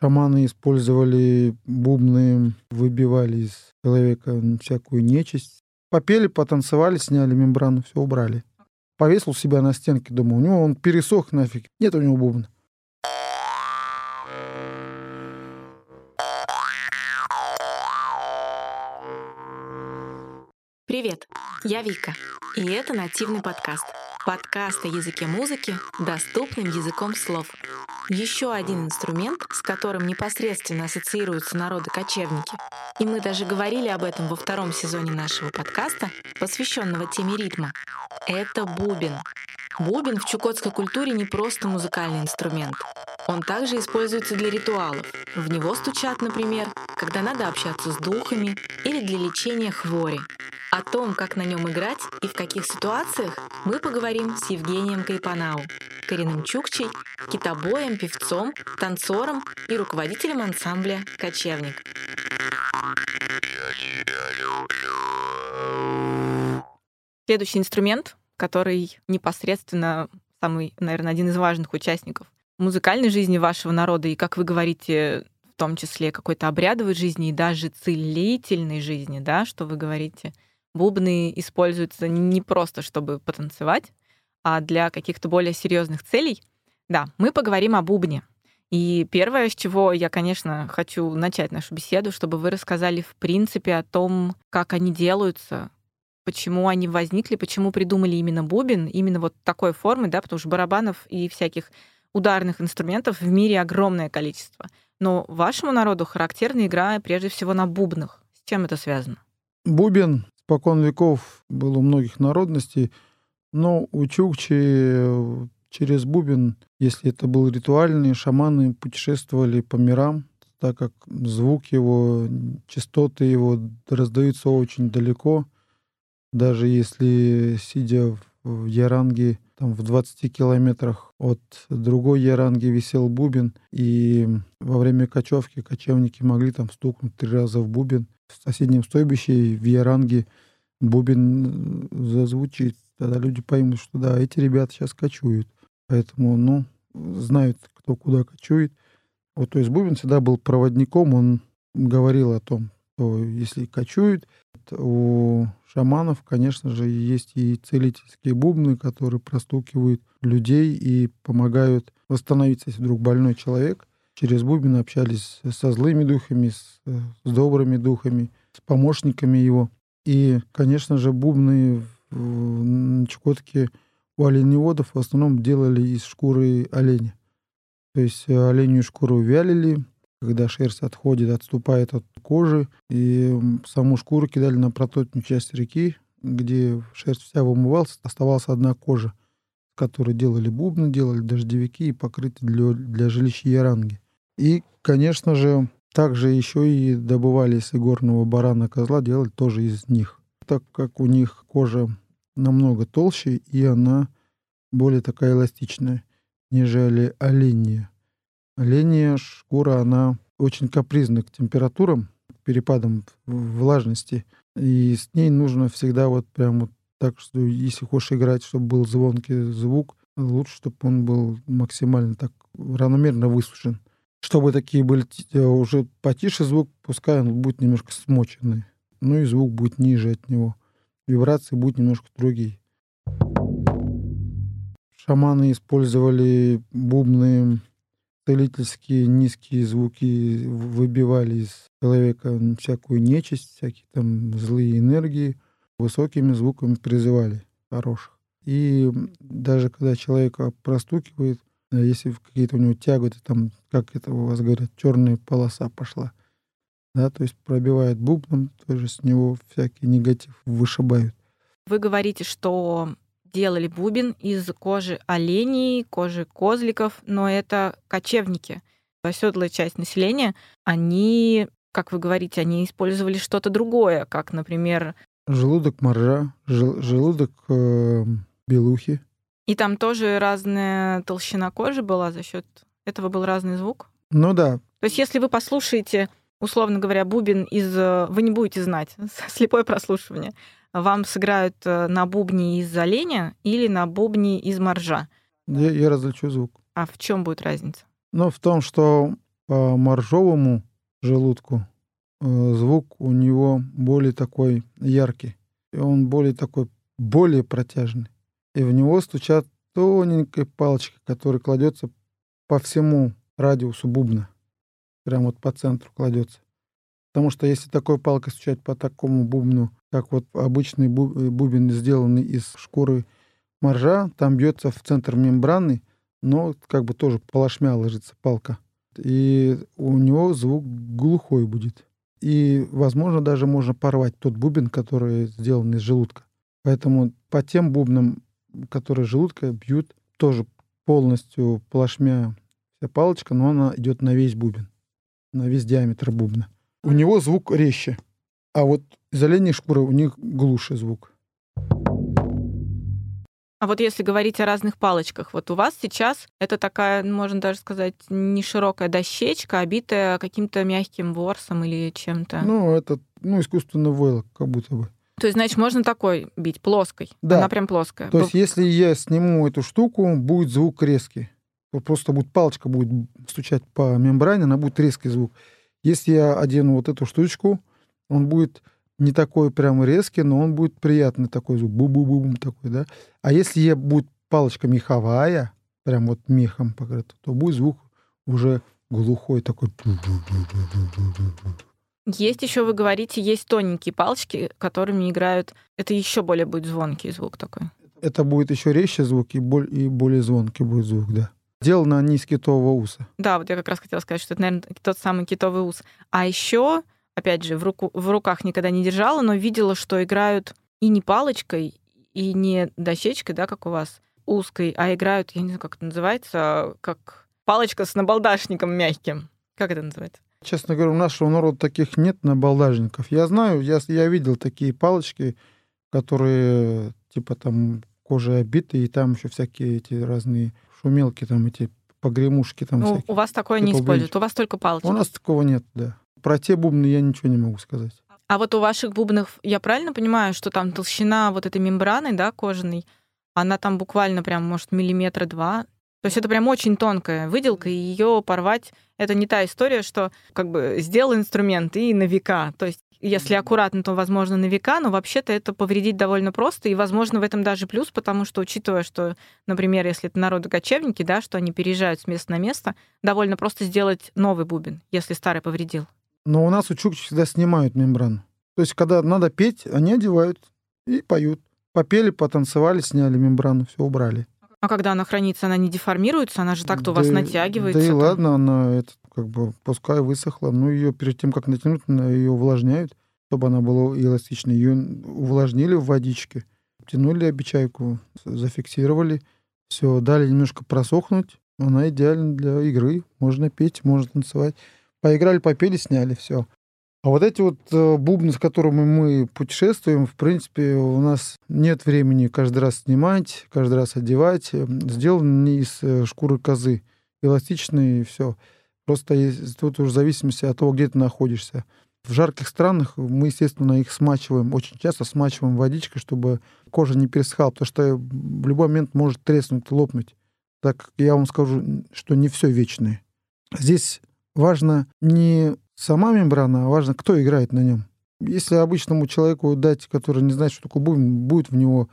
Шаманы использовали бубны, выбивали из человека всякую нечисть. Попели, потанцевали, сняли мембрану, все убрали. Повесил себя на стенке дома. У него он пересох нафиг. Нет у него бубна. Привет, я Вика, и это нативный подкаст. Подкаст о языке музыки доступным языком слов. Еще один инструмент, с которым непосредственно ассоциируются народы-кочевники. И мы даже говорили об этом во втором сезоне нашего подкаста, посвященного теме ритма. Это бубен. Бубен в чукотской культуре не просто музыкальный инструмент. Он также используется для ритуалов. В него стучат, например, когда надо общаться с духами или для лечения хвори. О том, как на нем играть и в каких ситуациях, мы поговорим с Евгением Кайпанау, коренным чукчей, китобоем, певцом, танцором и руководителем ансамбля «Кочевник». Следующий инструмент, который непосредственно самый, наверное, один из важных участников музыкальной жизни вашего народа и, как вы говорите, в том числе какой-то обрядовой жизни и даже целительной жизни, да, что вы говорите – бубны используются не просто, чтобы потанцевать, а для каких-то более серьезных целей. Да, мы поговорим о бубне. И первое, с чего я, конечно, хочу начать нашу беседу, чтобы вы рассказали в принципе о том, как они делаются, почему они возникли, почему придумали именно бубен, именно вот такой формы, да, потому что барабанов и всяких ударных инструментов в мире огромное количество. Но вашему народу характерна игра прежде всего на бубнах. С чем это связано? Бубен Спокон веков был у многих народностей, но у чукчи через бубен, если это был ритуальный, шаманы путешествовали по мирам, так как звук его, частоты его раздаются очень далеко. Даже если, сидя в Яранге, там в 20 километрах от другой Яранги висел бубен, и во время кочевки кочевники могли там стукнуть три раза в бубен, в соседнем стойбище в Яранге бубен э, зазвучит, тогда люди поймут, что да, эти ребята сейчас кочуют. Поэтому, ну, знают, кто куда кочует. Вот, то есть бубен всегда был проводником, он говорил о том, что если кочуют, у шаманов, конечно же, есть и целительские бубны, которые простукивают людей и помогают восстановиться, если вдруг больной человек через бубен общались со злыми духами, с, с добрыми духами, с помощниками его. И, конечно же, бубны в Чукотке у оленеводов в основном делали из шкуры оленя. То есть э, оленью шкуру вялили, когда шерсть отходит, отступает от кожи, и саму шкуру кидали на проточную часть реки, где шерсть вся вымывалась, оставалась одна кожа, которой делали бубны, делали дождевики и покрытие для, для жилища яранги. И, конечно же, также еще и добывали из игорного барана козла, делали тоже из них. Так как у них кожа намного толще, и она более такая эластичная, нежели оленья. Оленья шкура, она очень капризна к температурам, к перепадам влажности. И с ней нужно всегда вот прям вот так, что если хочешь играть, чтобы был звонкий звук, лучше, чтобы он был максимально так равномерно высушен. Чтобы такие были э, уже потише звук, пускай он будет немножко смоченный. Ну и звук будет ниже от него. Вибрации будут немножко другие. Шаманы использовали бубны, целительские низкие звуки, выбивали из человека всякую нечисть, всякие там злые энергии, высокими звуками призывали хороших. И даже когда человека простукивает, если какие-то у него тяготы, там, как это у вас говорят, черная полоса пошла, да, то есть пробивает бубном, тоже с него всякий негатив вышибают. Вы говорите, что делали бубен из кожи оленей, кожи козликов, но это кочевники. Оседлая часть населения, они, как вы говорите, они использовали что-то другое, как, например... Желудок моржа, жел, желудок э, белухи, и там тоже разная толщина кожи была за счет этого был разный звук? Ну да. То есть если вы послушаете, условно говоря, бубен из... Вы не будете знать, слепое прослушивание. Вам сыграют э, на бубне из оленя или на бубне из моржа? Я, я различу звук. А в чем будет разница? Ну, в том, что по моржовому желудку э, звук у него более такой яркий. И он более такой, более протяжный. И в него стучат тоненькой палочкой, которая кладется по всему радиусу бубна. Прям вот по центру кладется. Потому что если такой палкой стучать по такому бубну, как вот обычный э, бубен, сделанный из шкуры моржа, там бьется в центр мембраны, но как бы тоже полошмя ложится палка. И у него звук глухой будет. И, возможно, даже можно порвать тот бубен, который сделан из желудка. Поэтому по тем бубнам, которые желудка бьют, тоже полностью плашмя вся палочка, но она идет на весь бубен, на весь диаметр бубна. У него звук резче, а вот из оленей шкуры у них глуше звук. А вот если говорить о разных палочках, вот у вас сейчас это такая, можно даже сказать, не широкая дощечка, обитая каким-то мягким ворсом или чем-то. Ну, это ну, искусственный войлок, как будто бы. То есть, значит, можно такой бить, плоской. Да. Она прям плоская. То есть, если я сниму эту штуку, будет звук резкий. Просто будет палочка будет стучать по мембране, она будет резкий звук. Если я одену вот эту штучку, он будет не такой прям резкий, но он будет приятный такой звук, бу-бу-бу такой, да. А если я будет палочка меховая, прям вот мехом покрыта, то будет звук уже глухой такой. Есть еще, вы говорите, есть тоненькие палочки, которыми играют. Это еще более будет звонкий звук такой. Это будет еще резче звук и, боль, и более звонкий будет звук, да. Сделано они из китового уса. Да, вот я как раз хотела сказать, что это, наверное, тот самый китовый ус. А еще опять же, в, руку, в руках никогда не держала, но видела, что играют и не палочкой, и не дощечкой, да, как у вас, узкой, а играют, я не знаю, как это называется, как палочка с набалдашником мягким. Как это называется? Честно говоря, у нашего народа таких нет набалдажников. Я знаю, я, я видел такие палочки, которые типа там кожей обиты, и там еще всякие эти разные шумелки, там эти погремушки там ну, всякие. У вас такое не используют, у вас только палочки. У нас такого нет, да. Про те бубны я ничего не могу сказать. А вот у ваших бубнов, я правильно понимаю, что там толщина вот этой мембраны, да, кожаной, она там буквально прям, может, миллиметра два. То есть это прям очень тонкая выделка, и ее порвать это не та история, что как бы сделал инструмент и на века. То есть если аккуратно, то, возможно, на века, но вообще-то это повредить довольно просто, и, возможно, в этом даже плюс, потому что, учитывая, что, например, если это народы-кочевники, да, что они переезжают с места на место, довольно просто сделать новый бубен, если старый повредил. Но у нас у чукчи всегда снимают мембрану. То есть, когда надо петь, они одевают и поют. Попели, потанцевали, сняли мембрану, все убрали. А когда она хранится, она не деформируется, она же так-то у вас натягивается. Да и ладно, она это, как бы пускай высохла. Ну, ее перед тем, как натянуть, ее увлажняют, чтобы она была эластичной. Ее увлажнили в водичке, тянули обечайку, зафиксировали, все, дали немножко просохнуть. Она идеальна для игры. Можно петь, можно танцевать. Поиграли, попели, сняли, все. А вот эти вот э, бубны, с которыми мы путешествуем, в принципе, у нас нет времени каждый раз снимать, каждый раз одевать. Сделаны из э, шкуры козы, эластичные и все. Просто тут уже в зависимости от того, где ты находишься. В жарких странах мы, естественно, их смачиваем, очень часто смачиваем водичкой, чтобы кожа не пересыхала, потому что в любой момент может треснуть, лопнуть. Так я вам скажу, что не все вечное. Здесь важно не сама мембрана, а важно, кто играет на нем. Если обычному человеку дать, который не знает, что такое бубен, будет в него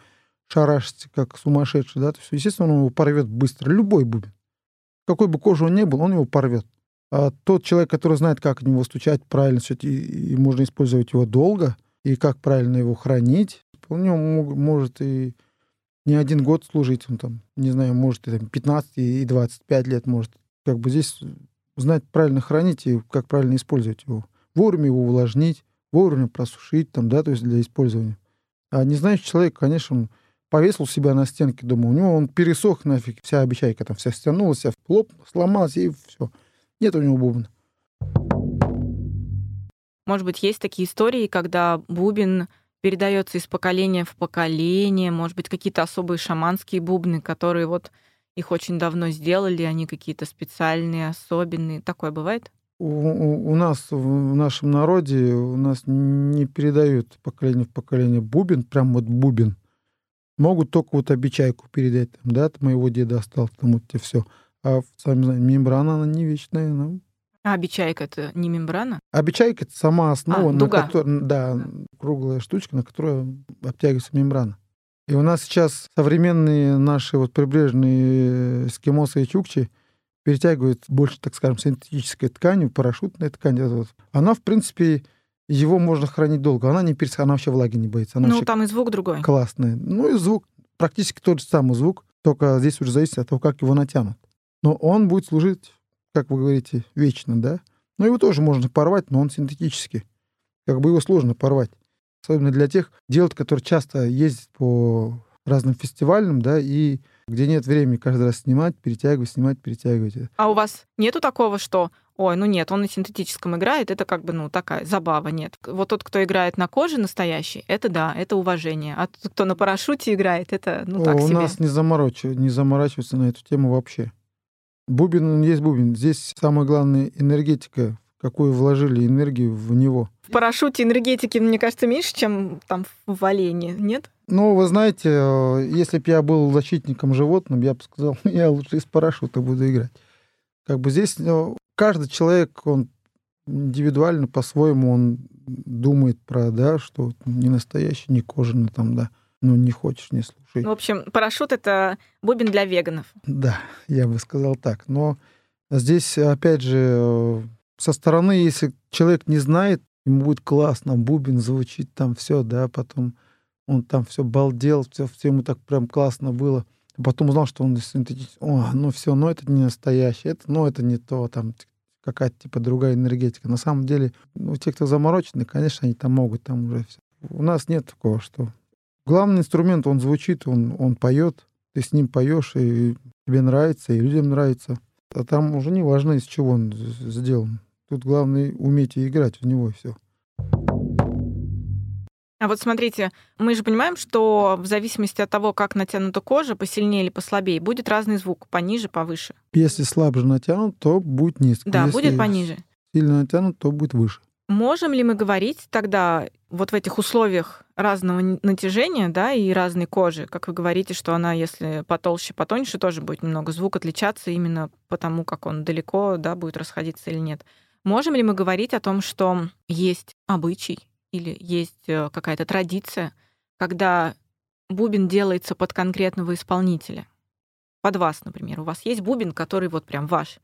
шарашить, как сумасшедший, да, то есть, естественно, он его порвет быстро. Любой бубен. Какой бы кожи он ни был, он его порвет. А тот человек, который знает, как в него стучать правильно, и, и можно использовать его долго, и как правильно его хранить, у него может и не один год служить, он там, не знаю, может и там, 15 и 25 лет может. Как бы здесь знать правильно хранить и как правильно использовать его. Вовремя его увлажнить, вовремя просушить, там, да, то есть для использования. А не знающий человек, конечно, он повесил себя на стенке дома, у него он пересох нафиг, вся обечайка там вся стянулась, вся лоб сломалась, и все. Нет у него бубна. Может быть, есть такие истории, когда бубен передается из поколения в поколение, может быть, какие-то особые шаманские бубны, которые вот их очень давно сделали, они какие-то специальные, особенные. Такое бывает? У, у, у нас в нашем народе у нас не передают поколение в поколение бубен, прям вот бубен. Могут только вот обечайку передать, там, да, от моего деда осталось, там вот тебе все. А сами знаете, мембрана, она не вечная, она А обечайка это не мембрана? Обечайка это сама основа, А, на которой, да, круглая штучка, на которую обтягивается мембрана. И у нас сейчас современные наши вот прибрежные эскимосы и чукчи перетягивают больше, так скажем, синтетической тканью, парашютной тканью. Вот. Она, в принципе, его можно хранить долго. Она не пересыхает, она вообще влаги не боится. Она ну, вообще там и звук другой. классная. Ну и звук, практически тот же самый звук, только здесь уже зависит от того, как его натянут. Но он будет служить, как вы говорите, вечно, да? Но его тоже можно порвать, но он синтетический. Как бы его сложно порвать. Особенно для тех девушек, которые часто ездят по разным фестивалям, да, и где нет времени каждый раз снимать, перетягивать, снимать, перетягивать. А у вас нету такого, что ой, ну нет, он на синтетическом играет, это как бы, ну, такая забава, нет. Вот тот, кто играет на коже настоящий, это да, это уважение. А тот, кто на парашюте играет, это, ну, так О, у себе. нас не, заморачиваются, не заморачиваются на эту тему вообще. Бубен, он есть бубен. Здесь самое главное энергетика, какую вложили энергию в него. В парашюте энергетики, мне кажется, меньше, чем там в олене, нет? Ну, вы знаете, э, если бы я был защитником животным, я бы сказал, я лучше из парашюта буду играть. Как бы здесь э, каждый человек, он индивидуально по-своему, он думает про, да, что не настоящий, не кожаный там, да. Ну, не хочешь, не слушай. Ну, в общем, парашют — это бубен для веганов. Да, я бы сказал так. Но здесь, опять же, э, со стороны, если человек не знает, ему будет классно, бубен звучит там все, да, потом он там все балдел, все, все ему так прям классно было. Потом узнал, что он синтетический. О, ну все, ну это не настоящий, это, ну это не то, там какая-то типа другая энергетика. На самом деле, ну, те, кто заморочены, конечно, они там могут там уже все. У нас нет такого, что главный инструмент, он звучит, он, он поет, ты с ним поешь, и тебе нравится, и людям нравится. А там уже не важно, из чего он сделан. Тут главное уметь и играть в него, и все. А вот смотрите, мы же понимаем, что в зависимости от того, как натянута кожа, посильнее или послабее, будет разный звук, пониже, повыше. Если слабже натянут, то будет низко. Да, Если будет пониже. Сильно натянут, то будет выше. Можем ли мы говорить тогда вот в этих условиях разного натяжения, да, и разной кожи, как вы говорите, что она, если потолще, потоньше, тоже будет немного звук отличаться именно потому, как он далеко, да, будет расходиться или нет. Можем ли мы говорить о том, что есть обычай или есть э, какая-то традиция, когда бубен делается под конкретного исполнителя? Под вас, например. У вас есть бубен, который вот прям ваш.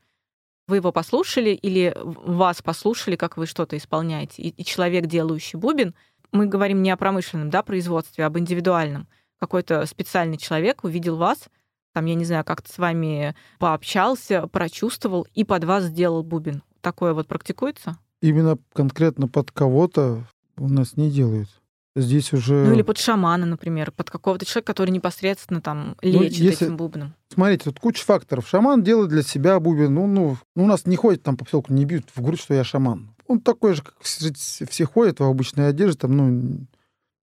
Вы его послушали или вас послушали, как вы что-то исполняете, и, и человек, делающий бубен, мы говорим не о промышленном да, производстве, а об индивидуальном. Какой-то специальный человек увидел вас, там, я не знаю, как-то с вами пообщался, прочувствовал и под вас сделал бубен. Такое вот практикуется? Именно конкретно под кого-то у нас не делают. Здесь уже... Ну или под шамана, например, под какого-то человека, который непосредственно там лечит Ну, если- этим бубном. Смотрите, тут куча факторов. Шаман делает для себя бубен. Ну, ну, ну, у нас не ходит там по поселку, не бьют в грудь, что я шаман. Он такой же, как все все ходят в обычной одежде. Там, ну,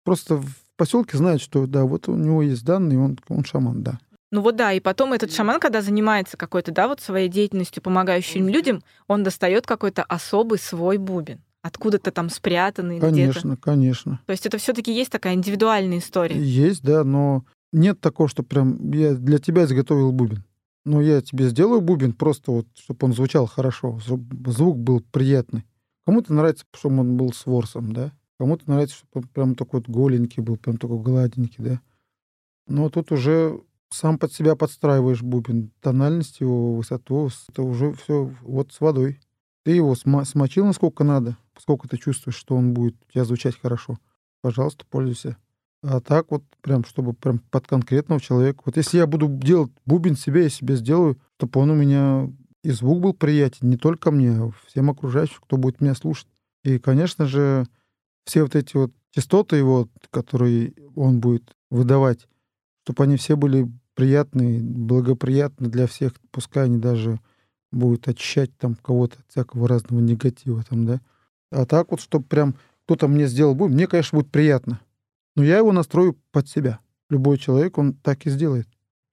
просто в поселке знают, что да, вот у него есть данные, он, он шаман, да. Ну вот да, и потом этот шаман, когда занимается какой-то, да, вот своей деятельностью, помогающей людям, он достает какой-то особый свой бубен. Откуда-то там спрятанный где-то. Конечно, конечно. То есть это все-таки есть такая индивидуальная история. Есть, да, но нет такого, что прям я для тебя изготовил бубен. Ну, я тебе сделаю бубен просто вот, чтобы он звучал хорошо, чтобы звук был приятный. Кому-то нравится, чтобы он был с ворсом, да. Кому-то нравится, чтобы он прям такой вот голенький был, прям такой гладенький, да. Но тут уже сам под себя подстраиваешь бубен. Тональность его, высоту, это уже все вот с водой. Ты его сма- смочил насколько надо, сколько ты чувствуешь, что он будет у тебя звучать хорошо. Пожалуйста, пользуйся. А так вот прям, чтобы прям под конкретного человека. Вот если я буду делать бубен себе, я себе сделаю, чтобы он у меня и звук был приятен, не только мне, а всем окружающим, кто будет меня слушать. И, конечно же, все вот эти вот частоты его, которые он будет выдавать, чтобы они все были приятные, благоприятны для всех, пускай они даже будут очищать там кого-то от всякого разного негатива там, да. А так вот, чтобы прям кто-то мне сделал бубен, мне, конечно, будет приятно. Но я его настрою под себя. Любой человек, он так и сделает.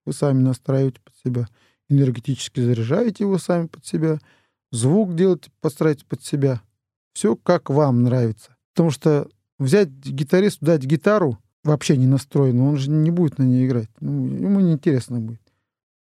Вы сами настраиваете под себя. Энергетически заряжаете его сами под себя. Звук делаете, подстраиваете под себя. Все как вам нравится. Потому что взять гитаристу, дать гитару, вообще не настроенную, он же не будет на ней играть. Ну, ему неинтересно будет.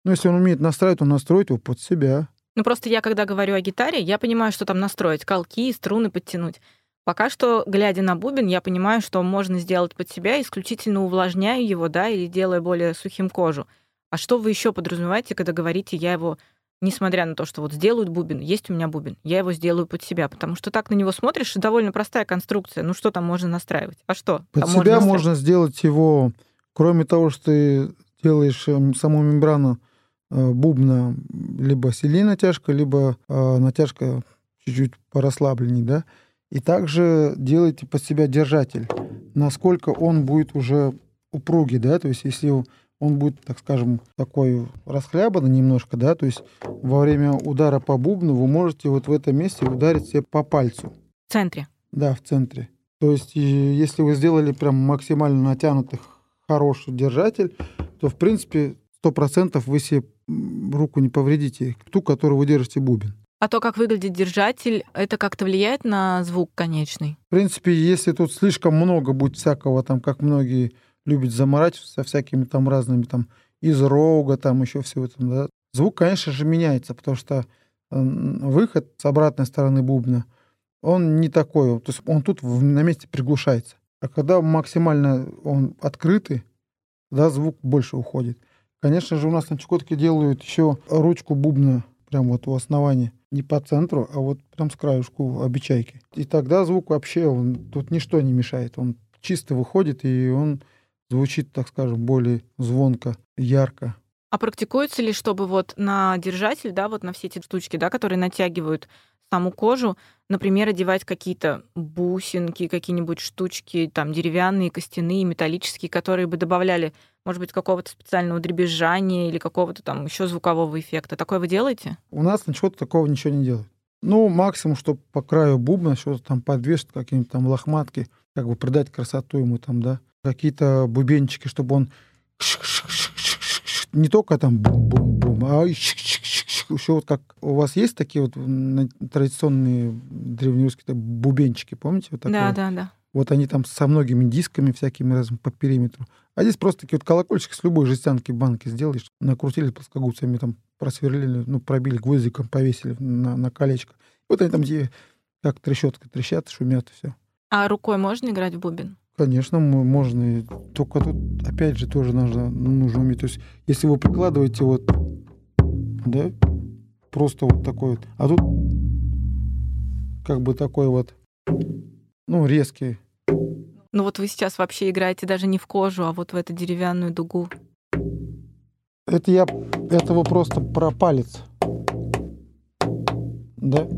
Но если он умеет настраивать, он настроит его под себя. Ну просто я, когда говорю о гитаре, я понимаю, что там настроить, колки, струны подтянуть. Пока что, глядя на бубен, я понимаю, что можно сделать под себя, исключительно увлажняя его, да, или делая более сухим кожу. А что вы еще подразумеваете, когда говорите, я его, несмотря на то, что вот сделают бубен, есть у меня бубен, я его сделаю под себя, потому что так на него смотришь, и довольно простая конструкция. Ну что там можно настраивать? А что? Под там себя можно, можно сделать его, кроме того, что ты делаешь эм, саму мембрану э, бубна, либо сильнее натяжка, либо э, натяжка чуть-чуть порасслабленней, да, и также делайте под себя держатель, насколько он будет уже упругий, да, то есть если он будет, так скажем, такой расхлябанный немножко, да, то есть во время удара по бубну вы можете вот в этом месте ударить себе по пальцу. В центре? Да, в центре. То есть если вы сделали прям максимально натянутый хороший держатель, то в принципе 100% вы себе руку не повредите, ту, которую вы держите бубен. А то, как выглядит держатель, это как-то влияет на звук конечный? В принципе, если тут слишком много будет всякого, там, как многие любят заморать со всякими там разными там из рога, там еще всего там, да, звук, конечно же, меняется, потому что выход с обратной стороны бубна, он не такой, то есть он тут на месте приглушается. А когда максимально он открытый, да, звук больше уходит. Конечно же, у нас на Чукотке делают еще ручку бубна прям вот у основания не по центру, а вот прям с краешку обечайки. И тогда звук вообще, он тут ничто не мешает. Он чисто выходит, и он звучит, так скажем, более звонко, ярко. А практикуется ли, чтобы вот на держатель, да, вот на все эти штучки, да, которые натягивают саму кожу, например, одевать какие-то бусинки, какие-нибудь штучки, там, деревянные, костяные, металлические, которые бы добавляли, может быть, какого-то специального дребезжания или какого-то там еще звукового эффекта. Такое вы делаете? У нас ничего такого ничего не делают. Ну, максимум, что по краю бубна что-то там подвешать, какие-нибудь там лохматки, как бы придать красоту ему там, да. Какие-то бубенчики, чтобы он не только там бум-бум-бум, а еще вот как у вас есть такие вот традиционные древнерусские бубенчики, помните? Вот да, да, да. Вот они там со многими дисками всякими разными по периметру. А здесь просто такие вот колокольчики с любой жестянки банки сделаешь, накрутили плоскогубцами, там просверлили, ну, пробили гвоздиком, повесили на, на колечко. Вот они там где как трещотка трещат, шумят, и все. А рукой можно играть в бубен? Конечно, можно. Только тут, опять же, тоже нужно, нужно уметь. То есть, если вы прикладываете вот, да, просто вот такой вот. А тут как бы такой вот, ну, резкий. Ну вот вы сейчас вообще играете даже не в кожу, а вот в эту деревянную дугу. Это я, этого просто про палец. Да.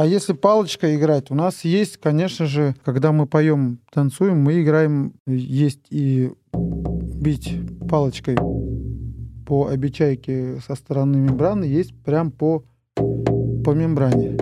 А если палочкой играть, у нас есть, конечно же, когда мы поем, танцуем, мы играем, есть и бить палочкой по обечайке со стороны мембраны есть прям по, по мембране.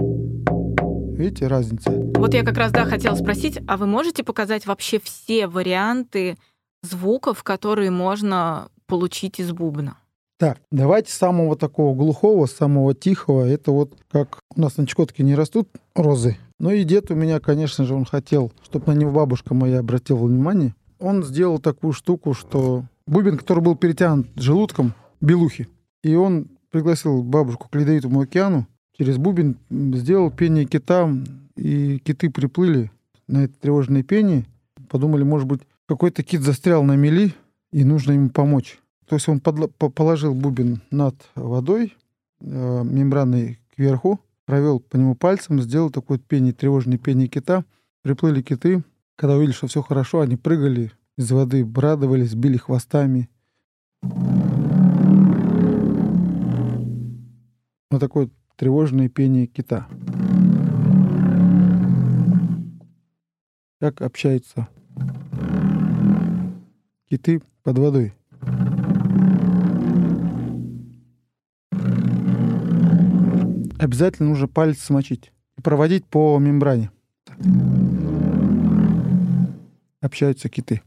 Видите, разница? Вот я как раз, да, хотела спросить, а вы можете показать вообще все варианты звуков, которые можно получить из бубна? Так, давайте самого такого глухого, самого тихого. Это вот как у нас на Чукотке не растут розы. Ну и дед у меня, конечно же, он хотел, чтобы на него бабушка моя обратила внимание. Он сделал такую штуку, что бубен, который был перетянут желудком, белухи. И он пригласил бабушку к Ледовитому океану, через бубен сделал пение кита, и киты приплыли на это тревожное пение. Подумали, может быть, какой-то кит застрял на мели, и нужно ему помочь. То есть он подло- положил бубен над водой, э, мембраной кверху, провел по нему пальцем, сделал такое пение, тревожное пение кита. Приплыли киты. Когда увидели, что все хорошо, они прыгали из воды, брадовались, били хвостами. Вот такое тревожное пение кита. Как общаются киты под водой. Обязательно нужно палец смочить и проводить по мембране. Общаются киты.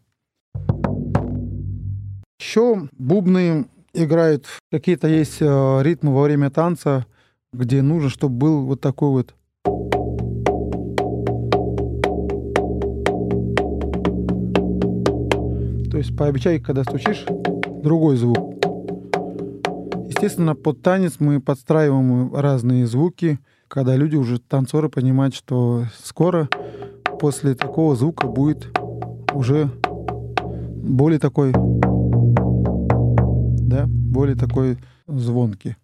Еще бубны играют, какие-то есть э, ритмы во время танца, где нужно, чтобы был вот такой вот То есть по обечайке, когда стучишь, другой звук. Естественно, под танец мы подстраиваем разные звуки, когда люди уже, танцоры, понимают, что скоро после такого звука будет уже более такой, да, более такой звонкий.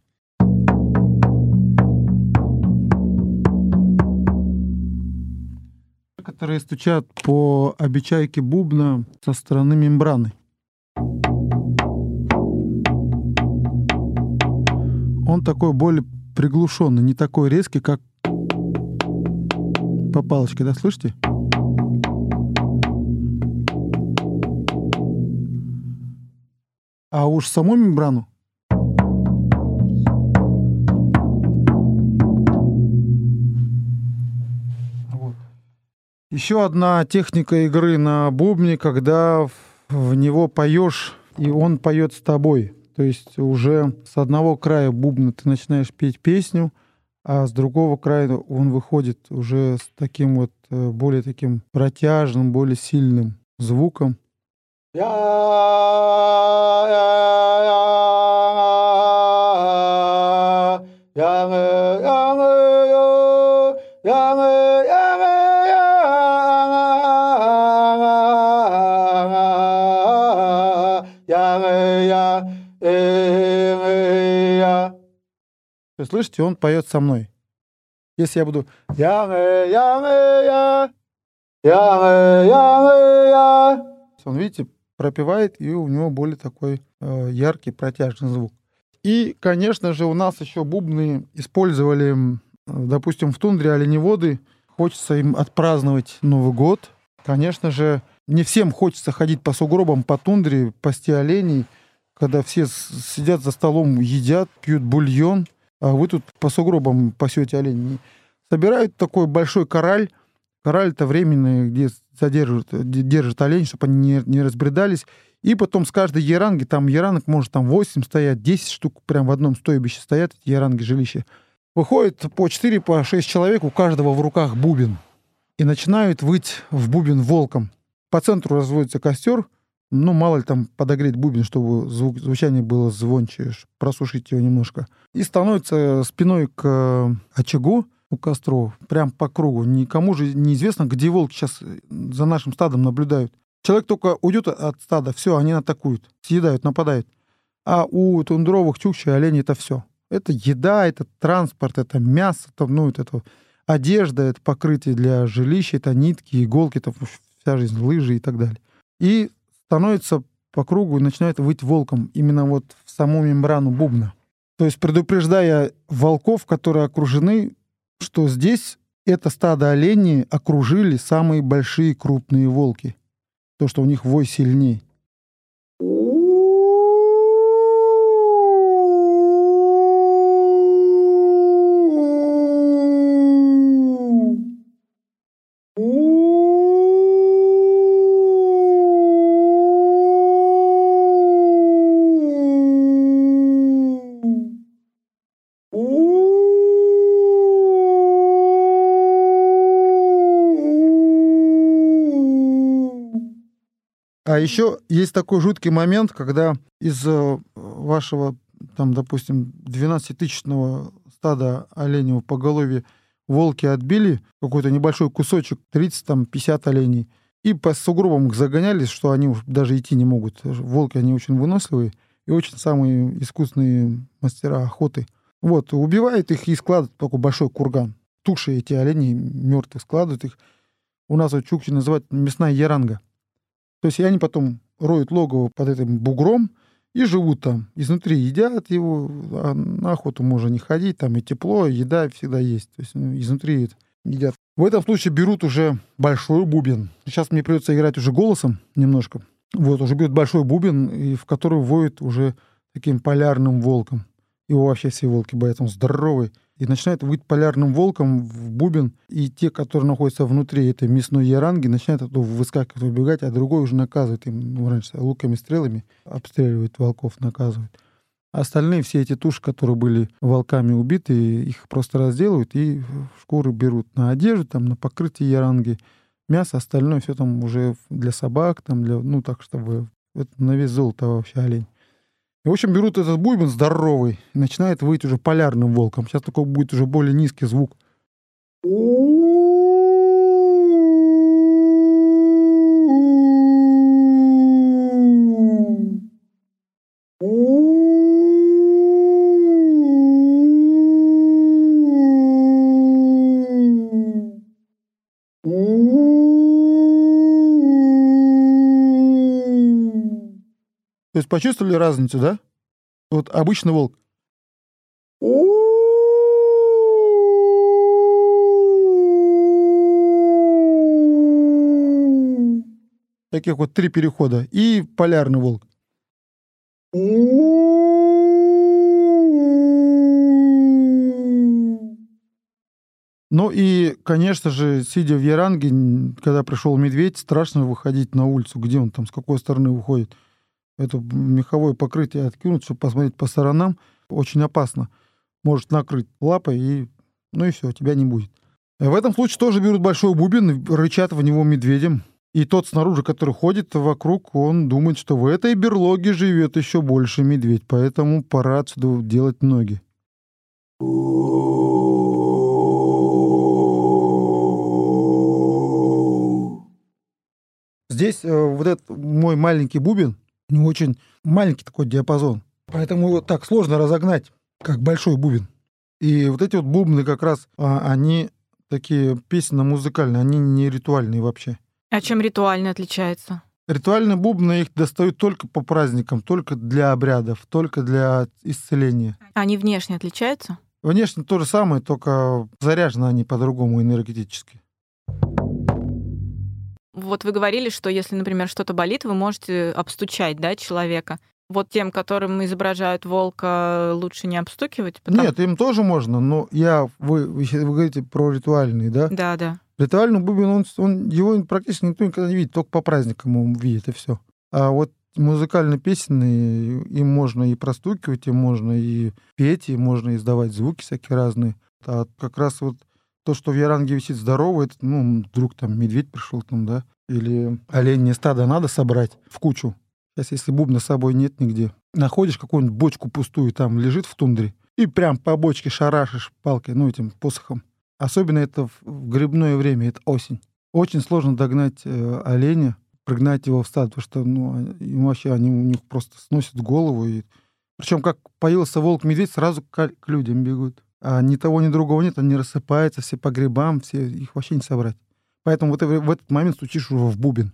которые стучат по обечайке бубна со стороны мембраны. Он такой более приглушенный, не такой резкий, как по палочке, да, слышите? А уж саму мембрану Еще одна техника игры на бубне, когда в него поешь, и он поет с тобой. То есть уже с одного края бубна ты начинаешь петь песню, а с другого края он выходит уже с таким вот э, более таким протяжным, более сильным звуком. Вы слышите, он поет со мной. Если я буду я я я я я он, видите, пропевает, и у него более такой э, яркий, протяжный звук. И, конечно же, у нас еще бубны использовали, допустим, в тундре оленеводы. Хочется им отпраздновать Новый год. Конечно же, не всем хочется ходить по сугробам, по тундре, пасти оленей, когда все сидят за столом, едят, пьют бульон а вы тут по сугробам пасете оленей. Собирают такой большой кораль. Кораль это временный, где содержат, держат олень, чтобы они не, не разбредались. И потом с каждой яранги, там яранок может там 8 стоять, 10 штук прям в одном стойбище стоят, эти яранги жилища. Выходит по 4, по 6 человек, у каждого в руках бубен. И начинают выть в бубен волком. По центру разводится костер, ну, мало ли там подогреть бубен, чтобы звук, звучание было звонче, просушить его немножко. И становится спиной к э, очагу у костров, прям по кругу. Никому же неизвестно, где волки сейчас э, за нашим стадом наблюдают. Человек только уйдет от стада, все, они атакуют, съедают, нападают. А у тундровых чукчей оленей это все. Это еда, это транспорт, это мясо, это, ну, это, это одежда, это покрытие для жилища, это нитки, иголки, это вся жизнь, лыжи и так далее. И становится по кругу и начинает выть волком именно вот в саму мембрану бубна. То есть предупреждая волков, которые окружены, что здесь это стадо оленей окружили самые большие крупные волки. То, что у них вой сильней. А еще есть такой жуткий момент, когда из э, вашего, там, допустим, 12-тысячного стада оленевого поголовья волки отбили какой-то небольшой кусочек, 30-50 оленей, и по сугробам их загоняли, что они даже идти не могут. Волки, они очень выносливые и очень самые искусные мастера охоты. Вот, убивают их и складывают такой большой курган. Туши эти олени мертвые складывают их. У нас вот чукчи называют мясная яранга. То есть они потом роют логово под этим бугром и живут там. Изнутри едят его, а на охоту можно не ходить, там и тепло, и еда всегда есть. То есть ну, изнутри едят. В этом случае берут уже большой бубен. Сейчас мне придется играть уже голосом немножко. Вот, уже берут большой бубен, и в который воет уже таким полярным волком. Его вообще все волки боятся, он здоровый и начинает выть полярным волком в бубен, и те, которые находятся внутри этой мясной яранги, начинают оттуда выскакивать, убегать, а другой уже наказывает им, ну, раньше луками, стрелами обстреливает волков, наказывает. Остальные все эти туши, которые были волками убиты, их просто разделывают и шкуры берут на одежду, там, на покрытие яранги. Мясо, остальное все там уже для собак, там для, ну так, чтобы это на вес золота вообще олень. И, в общем, берут этот бубен здоровый и начинает выть уже полярным волком. Сейчас такой будет уже более низкий звук. То есть почувствовали разницу, да? Вот обычный волк. Таких вот три перехода. И полярный волк. Ну и, конечно же, сидя в Яранге, когда пришел медведь, страшно выходить на улицу. Где он там, с какой стороны выходит? Это меховое покрытие откинуть, чтобы посмотреть по сторонам. Очень опасно. Может накрыть лапой, и ну и все, тебя не будет. В этом случае тоже берут большой бубен, рычат в него медведем. И тот снаружи, который ходит вокруг, он думает, что в этой берлоге живет еще больше медведь, поэтому пора отсюда делать ноги. Здесь э, вот этот мой маленький бубен, у него очень маленький такой диапазон, поэтому его так сложно разогнать, как большой бубен. И вот эти вот бубны как раз, а, они такие песенно-музыкальные, они не ритуальные вообще. А чем ритуально отличается? Ритуальные бубны их достают только по праздникам, только для обрядов, только для исцеления. Они внешне отличаются? Внешне то же самое, только заряжены они по-другому энергетически. Вот вы говорили, что если, например, что-то болит, вы можете обстучать да, человека. Вот тем, которым изображают волка, лучше не обстукивать? Потому... Нет, им тоже можно, но я... Вы, вы, вы говорите про ритуальный, да? Да, да. Ритуальный бубен, он, он, его практически никто никогда не видит, только по праздникам он видит, и все. А вот музыкально-песенные, им можно и простукивать, им можно и петь, и можно издавать звуки всякие разные. А как раз вот то, что в Яранге висит здорово, это, ну, вдруг там медведь пришел там, да, или оленье стадо надо собрать в кучу. Сейчас, если бубна с собой нет нигде, находишь какую-нибудь бочку пустую, там лежит в тундре, и прям по бочке шарашишь палкой, ну, этим посохом. Особенно это в грибное время, это осень. Очень сложно догнать э, оленя, прогнать его в стад, потому что ну, ему вообще они у них просто сносят голову. И... Причем как появился волк-медведь, сразу к, к людям бегут. А ни того, ни другого нет, они рассыпаются все по грибам, все, их вообще не собрать. Поэтому вот в этот момент стучишь в бубен.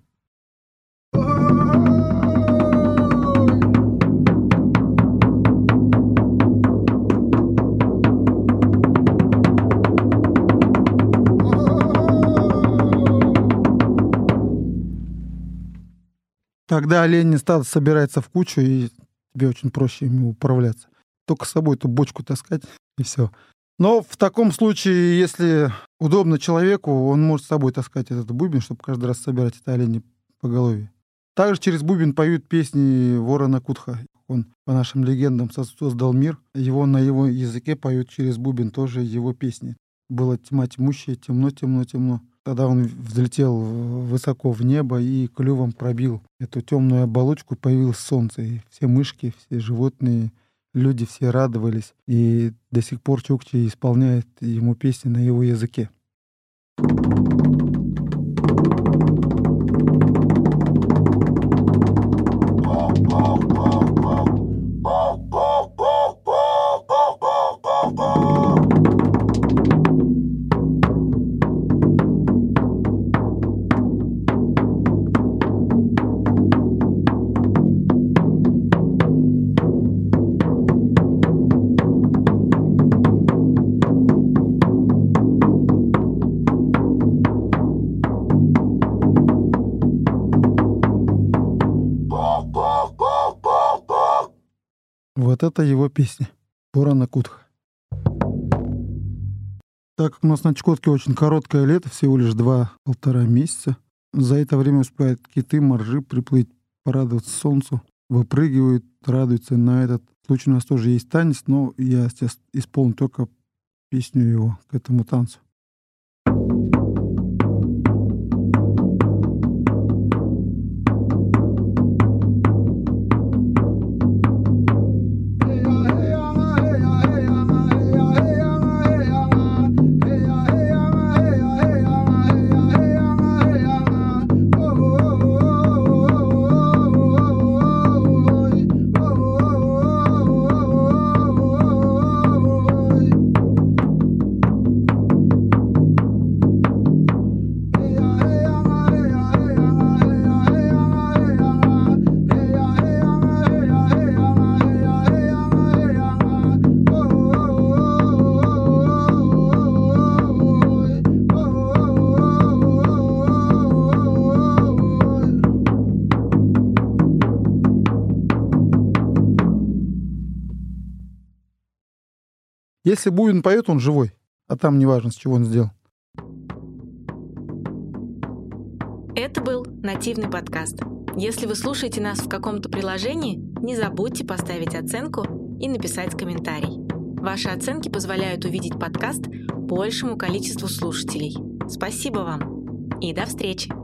Тогда олень стадо собирается в кучу, и тебе очень проще ими управляться. Только с собой эту бочку таскать, и все. Но в таком случае, если удобно человеку, он может с собой таскать этот бубен, чтобы каждый раз собирать это олени по голове. Также через бубен поют песни ворона Кутха. Он, по нашим легендам, создал мир. Его на его языке поют через бубен тоже его песни. Было тьма тьмущая, темно, темно, темно. Тогда он взлетел высоко в небо и клювом пробил эту темную оболочку, появилось солнце. И все мышки, все животные, люди все радовались. И до сих пор Чукчи исполняет ему песни на его языке. Это его песня. Пурана Кутха. Так как у нас на Чукотке очень короткое лето, всего лишь два-полтора месяца, за это время успевают киты, моржи приплыть, порадоваться солнцу, выпрыгивают, радуются. На этот случай у нас тоже есть танец, но я сейчас исполню только песню его к этому танцу. Если бубен поет, он живой, а там неважно, с чего он сделал. Это был нативный подкаст. Если вы слушаете нас в каком-то приложении, не забудьте поставить оценку и написать комментарий. Ваши оценки позволяют увидеть подкаст большему количеству слушателей. Спасибо вам и до встречи!